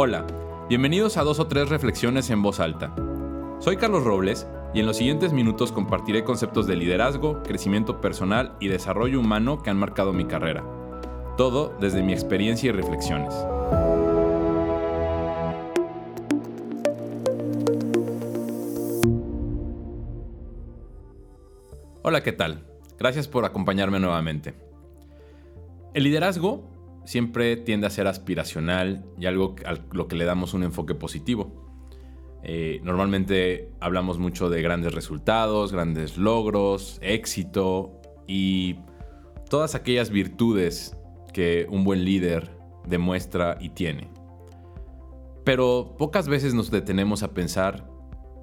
Hola, bienvenidos a dos o tres reflexiones en voz alta. Soy Carlos Robles y en los siguientes minutos compartiré conceptos de liderazgo, crecimiento personal y desarrollo humano que han marcado mi carrera. Todo desde mi experiencia y reflexiones. Hola, ¿qué tal? Gracias por acompañarme nuevamente. El liderazgo siempre tiende a ser aspiracional y algo a lo que le damos un enfoque positivo. Eh, normalmente hablamos mucho de grandes resultados, grandes logros, éxito y todas aquellas virtudes que un buen líder demuestra y tiene. Pero pocas veces nos detenemos a pensar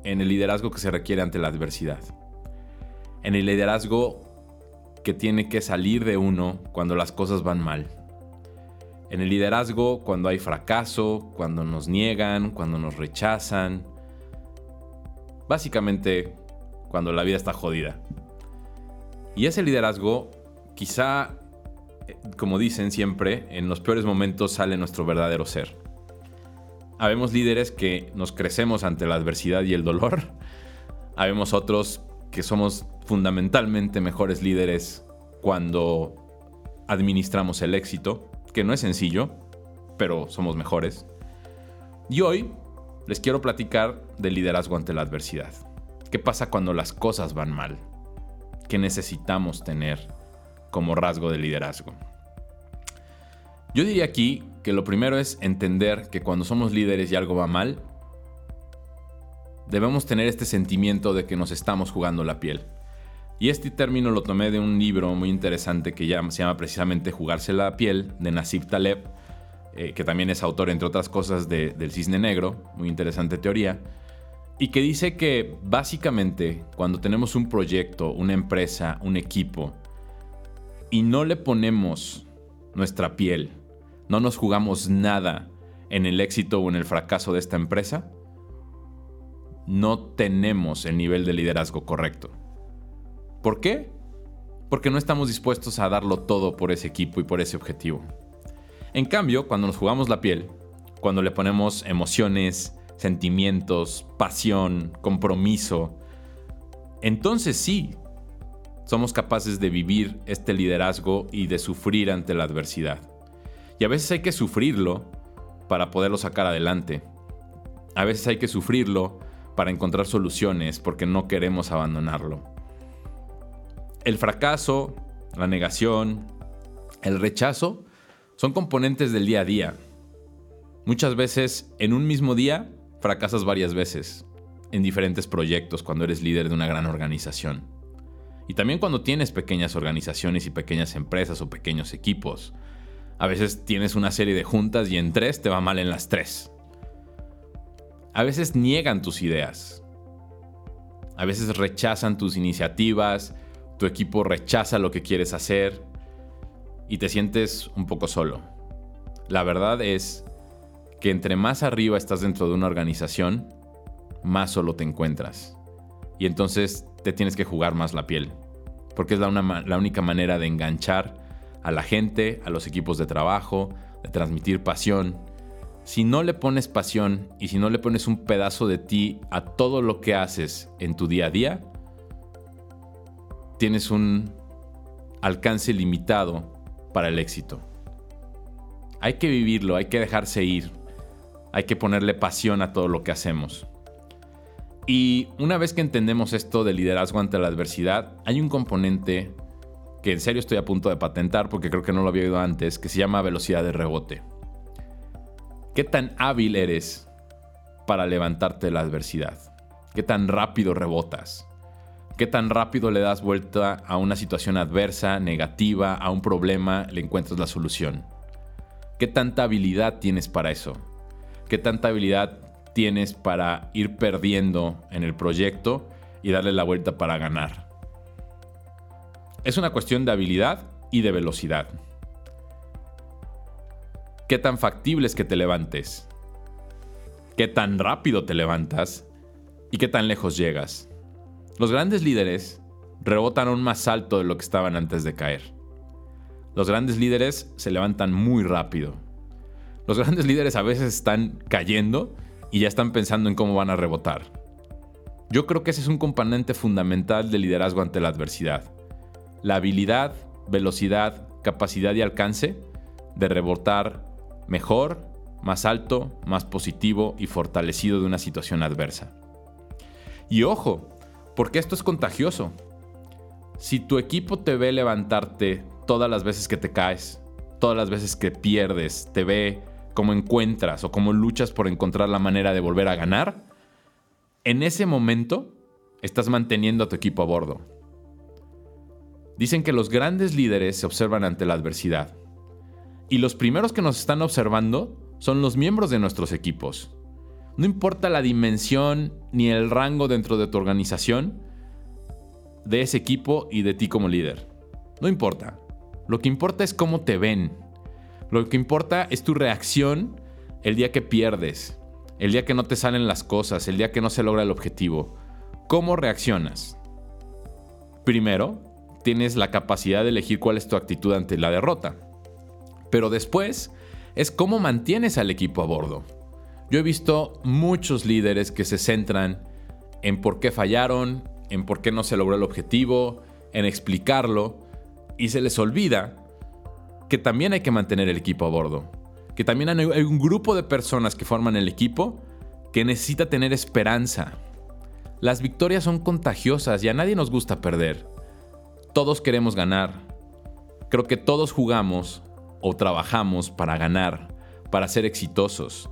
en el liderazgo que se requiere ante la adversidad en el liderazgo que tiene que salir de uno cuando las cosas van mal. En el liderazgo cuando hay fracaso, cuando nos niegan, cuando nos rechazan. Básicamente cuando la vida está jodida. Y ese liderazgo quizá, eh, como dicen siempre, en los peores momentos sale nuestro verdadero ser. Habemos líderes que nos crecemos ante la adversidad y el dolor. Habemos otros que somos fundamentalmente mejores líderes cuando administramos el éxito, que no es sencillo, pero somos mejores. Y hoy les quiero platicar del liderazgo ante la adversidad. ¿Qué pasa cuando las cosas van mal? ¿Qué necesitamos tener como rasgo de liderazgo? Yo diría aquí que lo primero es entender que cuando somos líderes y algo va mal, debemos tener este sentimiento de que nos estamos jugando la piel. Y este término lo tomé de un libro muy interesante que se llama precisamente Jugarse la piel, de Nasib Taleb, eh, que también es autor, entre otras cosas, de, del cisne negro, muy interesante teoría, y que dice que básicamente cuando tenemos un proyecto, una empresa, un equipo, y no le ponemos nuestra piel, no nos jugamos nada en el éxito o en el fracaso de esta empresa, no tenemos el nivel de liderazgo correcto. ¿Por qué? Porque no estamos dispuestos a darlo todo por ese equipo y por ese objetivo. En cambio, cuando nos jugamos la piel, cuando le ponemos emociones, sentimientos, pasión, compromiso, entonces sí, somos capaces de vivir este liderazgo y de sufrir ante la adversidad. Y a veces hay que sufrirlo para poderlo sacar adelante. A veces hay que sufrirlo para encontrar soluciones porque no queremos abandonarlo. El fracaso, la negación, el rechazo son componentes del día a día. Muchas veces en un mismo día fracasas varias veces en diferentes proyectos cuando eres líder de una gran organización. Y también cuando tienes pequeñas organizaciones y pequeñas empresas o pequeños equipos. A veces tienes una serie de juntas y en tres te va mal en las tres. A veces niegan tus ideas. A veces rechazan tus iniciativas, tu equipo rechaza lo que quieres hacer y te sientes un poco solo. La verdad es que entre más arriba estás dentro de una organización, más solo te encuentras. Y entonces te tienes que jugar más la piel. Porque es la, única manera de enganchar a la gente, a los equipos de trabajo, de transmitir pasión si no le pones pasión y si no le pones un pedazo de ti a todo lo que haces en tu día a día, tienes un alcance limitado para el éxito. Hay que vivirlo, hay que dejarse ir, hay que ponerle pasión a todo lo que hacemos. Y una vez que entendemos esto del liderazgo ante la adversidad, hay un componente que en serio estoy a punto de patentar porque creo que no lo había oído antes, que se llama velocidad de rebote. ¿Qué tan hábil eres para levantarte de la adversidad? ¿Qué tan rápido rebotas? ¿Qué tan rápido le das vuelta a una situación adversa, negativa, a un problema, le encuentras la solución? ¿Qué tanta habilidad tienes para eso? ¿Qué tanta habilidad tienes para ir perdiendo en el proyecto y darle la vuelta para ganar? Es una cuestión de habilidad y de velocidad qué tan factible es que te levantes, qué tan rápido te levantas y qué tan lejos llegas. Los grandes líderes rebotan aún más alto de lo que estaban antes de caer. Los grandes líderes se levantan muy rápido. Los grandes líderes a veces están cayendo y ya están pensando en cómo van a rebotar. Yo creo que ese es un componente fundamental del liderazgo ante la adversidad. La habilidad, velocidad, capacidad y alcance de rebotar mejor, más alto, más positivo y fortalecido de una situación adversa. Y ojo, porque esto es contagioso. Si tu equipo te ve levantarte todas las veces que te caes, todas las veces que pierdes, te ve cómo encuentras o cómo luchas por encontrar la manera de volver a ganar, en ese momento estás manteniendo a tu equipo a bordo. Dicen que los grandes líderes se observan ante la adversidad. Y los primeros que nos están observando son los miembros de nuestros equipos. No importa la dimensión ni el rango dentro de tu organización, de ese equipo y de ti como líder. No importa. Lo que importa es cómo te ven. Lo que importa es tu reacción el día que pierdes, el día que no te salen las cosas, el día que no se logra el objetivo. ¿Cómo reaccionas? Primero, tienes la capacidad de elegir cuál es tu actitud ante la derrota. Pero después es cómo mantienes al equipo a bordo. Yo he visto muchos líderes que se centran en por qué fallaron, en por qué no se logró el objetivo, en explicarlo, y se les olvida que también hay que mantener el equipo a bordo, que también hay un grupo de personas que forman el equipo que necesita tener esperanza. Las victorias son contagiosas y a nadie nos gusta perder. Todos queremos ganar. Creo que todos jugamos o trabajamos para ganar, para ser exitosos.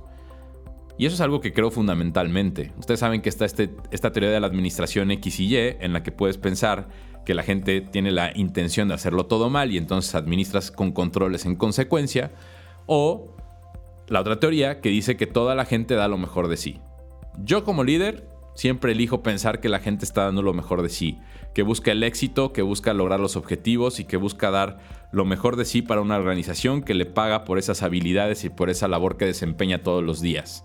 Y eso es algo que creo fundamentalmente. Ustedes saben que está este, esta teoría de la administración X y Y en la que puedes pensar que la gente tiene la intención de hacerlo todo mal y entonces administras con controles en consecuencia. O la otra teoría que dice que toda la gente da lo mejor de sí. Yo como líder siempre elijo pensar que la gente está dando lo mejor de sí, que busca el éxito, que busca lograr los objetivos y que busca dar lo mejor de sí para una organización que le paga por esas habilidades y por esa labor que desempeña todos los días.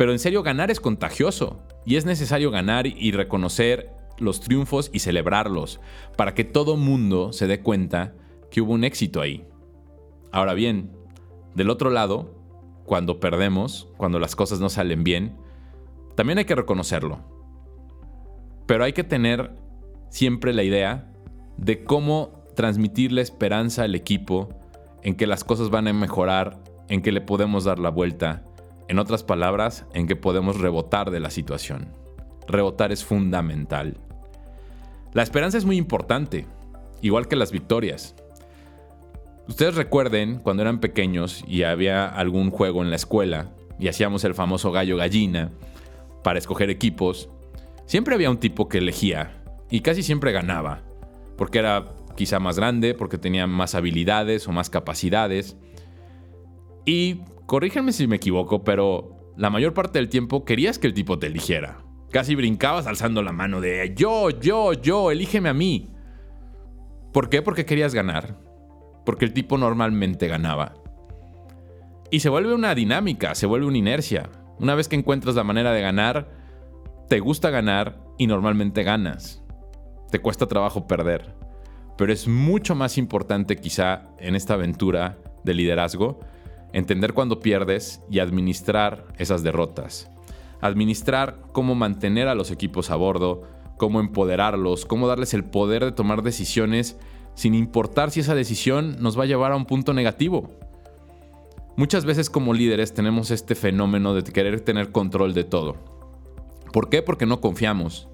Pero en serio, ganar es contagioso y es necesario ganar y reconocer los triunfos y celebrarlos para que todo mundo se dé cuenta que hubo un éxito ahí. Ahora bien, del otro lado, cuando perdemos, cuando las cosas no salen bien, también hay que reconocerlo. Pero hay que tener siempre la idea de cómo transmitirle esperanza al equipo en que las cosas van a mejorar, en que le podemos dar la vuelta en otras palabras, en que podemos rebotar de la situación. Rebotar es fundamental. La esperanza es muy importante, igual que las victorias. Ustedes recuerden cuando eran pequeños y había algún juego en la escuela y hacíamos el famoso gallo gallina para escoger equipos, siempre había un tipo que elegía y casi siempre ganaba, porque era quizá más grande, porque tenía más habilidades o más capacidades. Y corríjanme si me equivoco, pero la mayor parte del tiempo querías que el tipo te eligiera. Casi brincabas alzando la mano de yo, yo, yo, elígeme a mí. ¿Por qué? Porque querías ganar. Porque el tipo normalmente ganaba. Y se vuelve una dinámica, se vuelve una inercia. Una vez que encuentras la manera de ganar, te gusta ganar y normalmente ganas. Te cuesta trabajo perder. Pero es mucho más importante quizá en esta aventura de liderazgo entender cuando pierdes y administrar esas derrotas. Administrar cómo mantener a los equipos a bordo, cómo empoderarlos, cómo darles el poder de tomar decisiones sin importar si esa decisión nos va a llevar a un punto negativo. Muchas veces como líderes tenemos este fenómeno de querer tener control de todo. ¿Por qué? Porque no confiamos,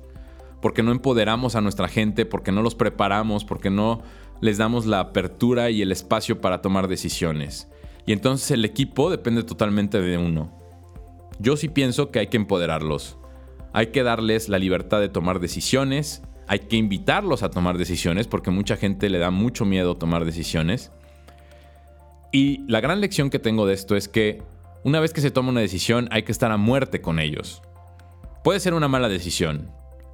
porque no empoderamos a nuestra gente, porque no los preparamos, porque no les damos la apertura y el espacio para tomar decisiones. Y entonces el equipo depende totalmente de uno. Yo sí pienso que hay que empoderarlos. Hay que darles la libertad de tomar decisiones. Hay que invitarlos a tomar decisiones porque mucha gente le da mucho miedo tomar decisiones. Y la gran lección que tengo de esto es que una vez que se toma una decisión hay que estar a muerte con ellos. Puede ser una mala decisión.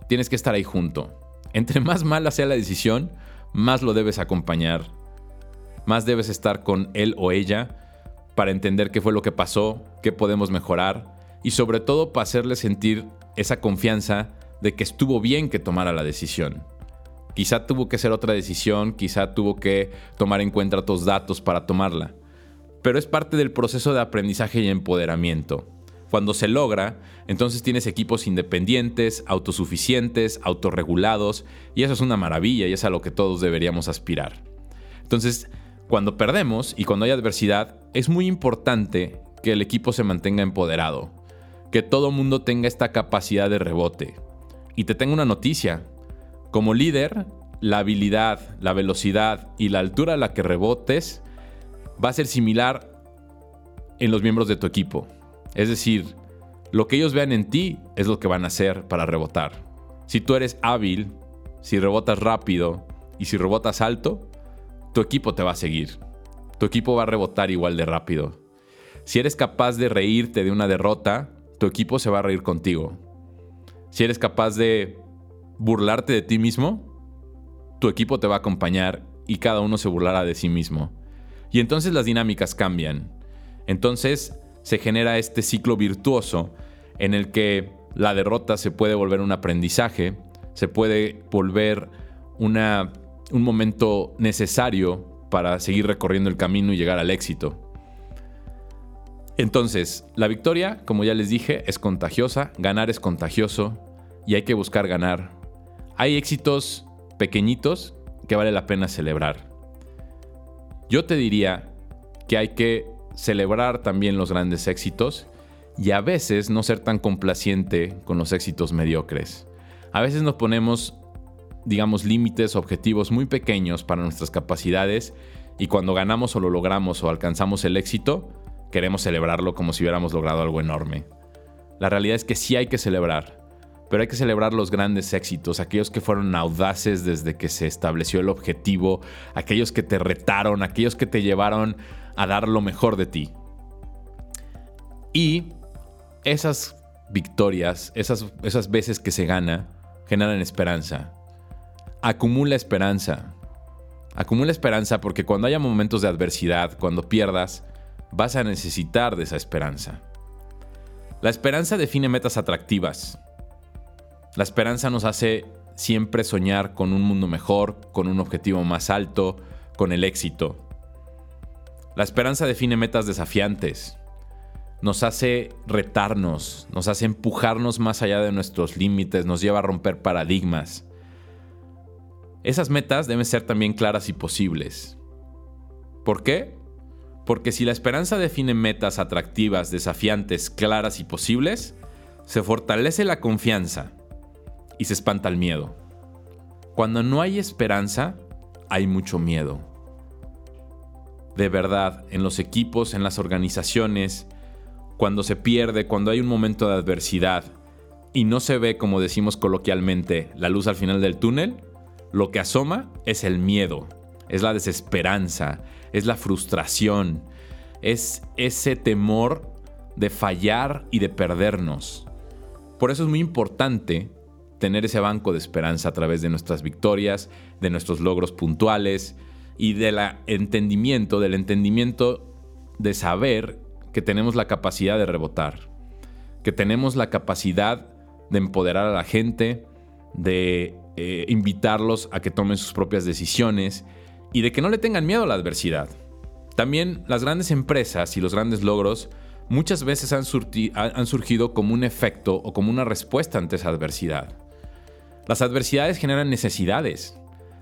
Tienes que estar ahí junto. Entre más mala sea la decisión, más lo debes acompañar. Más debes estar con él o ella para entender qué fue lo que pasó, qué podemos mejorar y sobre todo para hacerle sentir esa confianza de que estuvo bien que tomara la decisión. Quizá tuvo que ser otra decisión, quizá tuvo que tomar en cuenta otros datos para tomarla, pero es parte del proceso de aprendizaje y empoderamiento. Cuando se logra, entonces tienes equipos independientes, autosuficientes, autorregulados, y eso es una maravilla y es a lo que todos deberíamos aspirar. Entonces, cuando perdemos y cuando hay adversidad, es muy importante que el equipo se mantenga empoderado, que todo mundo tenga esta capacidad de rebote. Y te tengo una noticia, como líder, la habilidad, la velocidad y la altura a la que rebotes va a ser similar en los miembros de tu equipo. Es decir, lo que ellos vean en ti es lo que van a hacer para rebotar. Si tú eres hábil, si rebotas rápido y si rebotas alto, tu equipo te va a seguir. Tu equipo va a rebotar igual de rápido. Si eres capaz de reírte de una derrota, tu equipo se va a reír contigo. Si eres capaz de burlarte de ti mismo, tu equipo te va a acompañar y cada uno se burlará de sí mismo. Y entonces las dinámicas cambian. Entonces se genera este ciclo virtuoso en el que la derrota se puede volver un aprendizaje, se puede volver una, un momento necesario para seguir recorriendo el camino y llegar al éxito. Entonces, la victoria, como ya les dije, es contagiosa, ganar es contagioso y hay que buscar ganar. Hay éxitos pequeñitos que vale la pena celebrar. Yo te diría que hay que celebrar también los grandes éxitos y a veces no ser tan complaciente con los éxitos mediocres. A veces nos ponemos, digamos, límites, objetivos muy pequeños para nuestras capacidades y cuando ganamos o lo logramos o alcanzamos el éxito, queremos celebrarlo como si hubiéramos logrado algo enorme. La realidad es que sí hay que celebrar, pero hay que celebrar los grandes éxitos, aquellos que fueron audaces desde que se estableció el objetivo, aquellos que te retaron, aquellos que te llevaron a dar lo mejor de ti. Y esas victorias, esas, esas veces que se gana, generan esperanza. Acumula esperanza. Acumula esperanza porque cuando haya momentos de adversidad, cuando pierdas, vas a necesitar de esa esperanza. La esperanza define metas atractivas. La esperanza nos hace siempre soñar con un mundo mejor, con un objetivo más alto, con el éxito. La esperanza define metas desafiantes. Nos hace retarnos, nos hace empujarnos más allá de nuestros límites, nos lleva a romper paradigmas. Esas metas deben ser también claras y posibles. ¿Por qué? Porque si la esperanza define metas atractivas, desafiantes, claras y posibles, se fortalece la confianza y se espanta el miedo. Cuando no hay esperanza, hay mucho miedo de verdad en los equipos, en las organizaciones, cuando se pierde, cuando hay un momento de adversidad y no se ve, como decimos coloquialmente, la luz al final del túnel, lo que asoma es el miedo, es la desesperanza, es la frustración, es ese temor de fallar y de perdernos. Por eso es muy importante tener ese banco de esperanza a través de nuestras victorias, de nuestros logros puntuales, y del entendimiento, del entendimiento de saber que tenemos la capacidad de rebotar, que tenemos la capacidad de empoderar a la gente, de eh, invitarlos a que tomen sus propias decisiones y de que no le tengan miedo a la adversidad. También las grandes empresas y los grandes logros muchas veces han, han surgido como un efecto o como una respuesta ante esa adversidad. Las adversidades generan necesidades,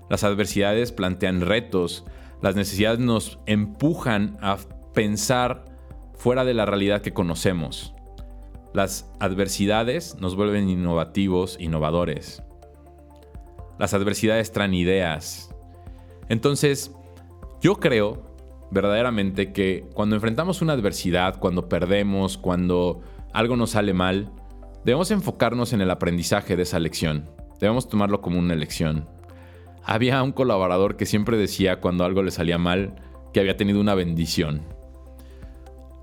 las adversidades plantean retos, las necesidades nos empujan a pensar fuera de la realidad que conocemos. Las adversidades nos vuelven innovativos, innovadores. Las adversidades traen ideas. Entonces, yo creo verdaderamente que cuando enfrentamos una adversidad, cuando perdemos, cuando algo nos sale mal, debemos enfocarnos en el aprendizaje de esa lección. Debemos tomarlo como una lección había un colaborador que siempre decía cuando algo le salía mal que había tenido una bendición.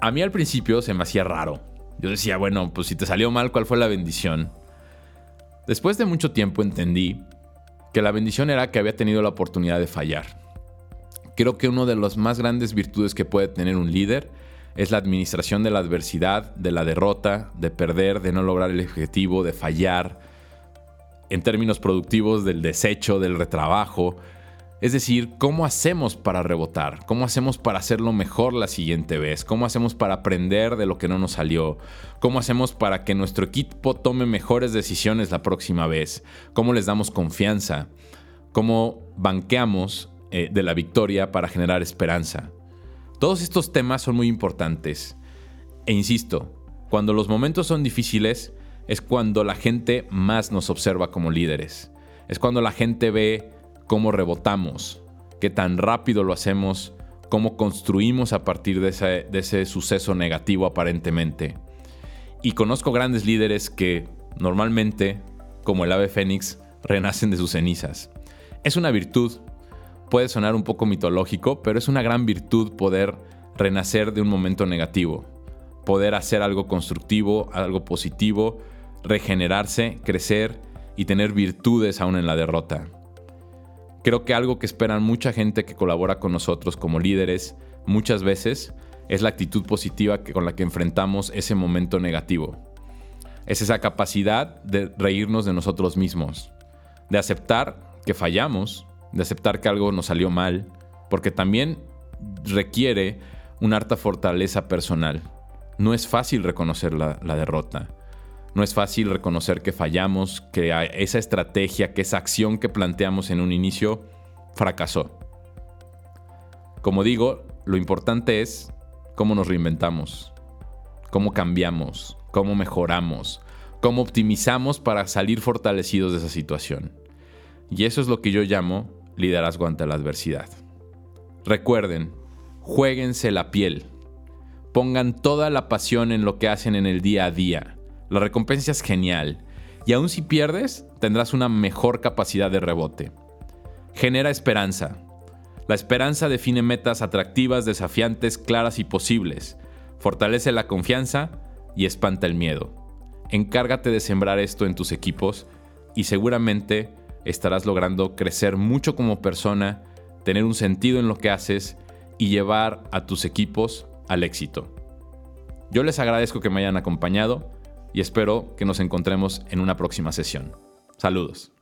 A mí al principio se me hacía raro. Yo decía, bueno, pues si te salió mal, ¿cuál fue la bendición? Después de mucho tiempo entendí que la bendición era que había tenido la oportunidad de fallar. Creo que una de las más grandes virtudes que puede tener un líder es la administración de la adversidad, de la derrota, de perder, de no lograr el objetivo, de fallar, en términos productivos del desecho, del retrabajo. Es decir, ¿cómo hacemos para rebotar? ¿Cómo hacemos para hacerlo mejor la siguiente vez? ¿Cómo hacemos para aprender de lo que no nos salió? ¿Cómo hacemos para que nuestro equipo tome mejores decisiones la próxima vez? ¿Cómo les damos confianza? ¿Cómo banqueamos eh, de la victoria para generar esperanza? Todos estos temas son muy importantes. E insisto, cuando los momentos son difíciles es cuando la gente más nos observa como líderes. Es cuando la gente ve cómo rebotamos, qué tan rápido lo hacemos, cómo construimos a partir de ese, suceso negativo aparentemente. Y conozco grandes líderes que normalmente, como el ave fénix, renacen de sus cenizas. Es una virtud, puede sonar un poco mitológico, pero es una gran virtud poder renacer de un momento negativo, poder hacer algo constructivo, algo positivo, regenerarse, crecer y tener virtudes aún en la derrota. Creo que algo que esperan mucha gente que colabora con nosotros como líderes muchas veces es la actitud positiva con la que enfrentamos ese momento negativo. Es esa capacidad de reírnos de nosotros mismos, de aceptar que fallamos, de aceptar que algo nos salió mal, porque también requiere una harta fortaleza personal. No es fácil reconocer la, la derrota. No es fácil reconocer que fallamos, que esa estrategia, que esa acción que planteamos en un inicio fracasó. Como digo, lo importante es cómo nos reinventamos, cómo cambiamos, cómo mejoramos, cómo optimizamos para salir fortalecidos de esa situación. Y eso es lo que yo llamo liderazgo ante la adversidad. Recuerden, jueguense la piel, pongan toda la pasión en lo que hacen en el día a día la recompensa es genial. Y aun si pierdes, tendrás una mejor capacidad de rebote. Genera esperanza. La esperanza define metas atractivas, desafiantes, claras y posibles. Fortalece la confianza y espanta el miedo. Encárgate de sembrar esto en tus equipos y seguramente estarás logrando crecer mucho como persona, tener un sentido en lo que haces y llevar a tus equipos al éxito. Yo les agradezco que me hayan acompañado y espero que nos encontremos en una próxima sesión. Saludos.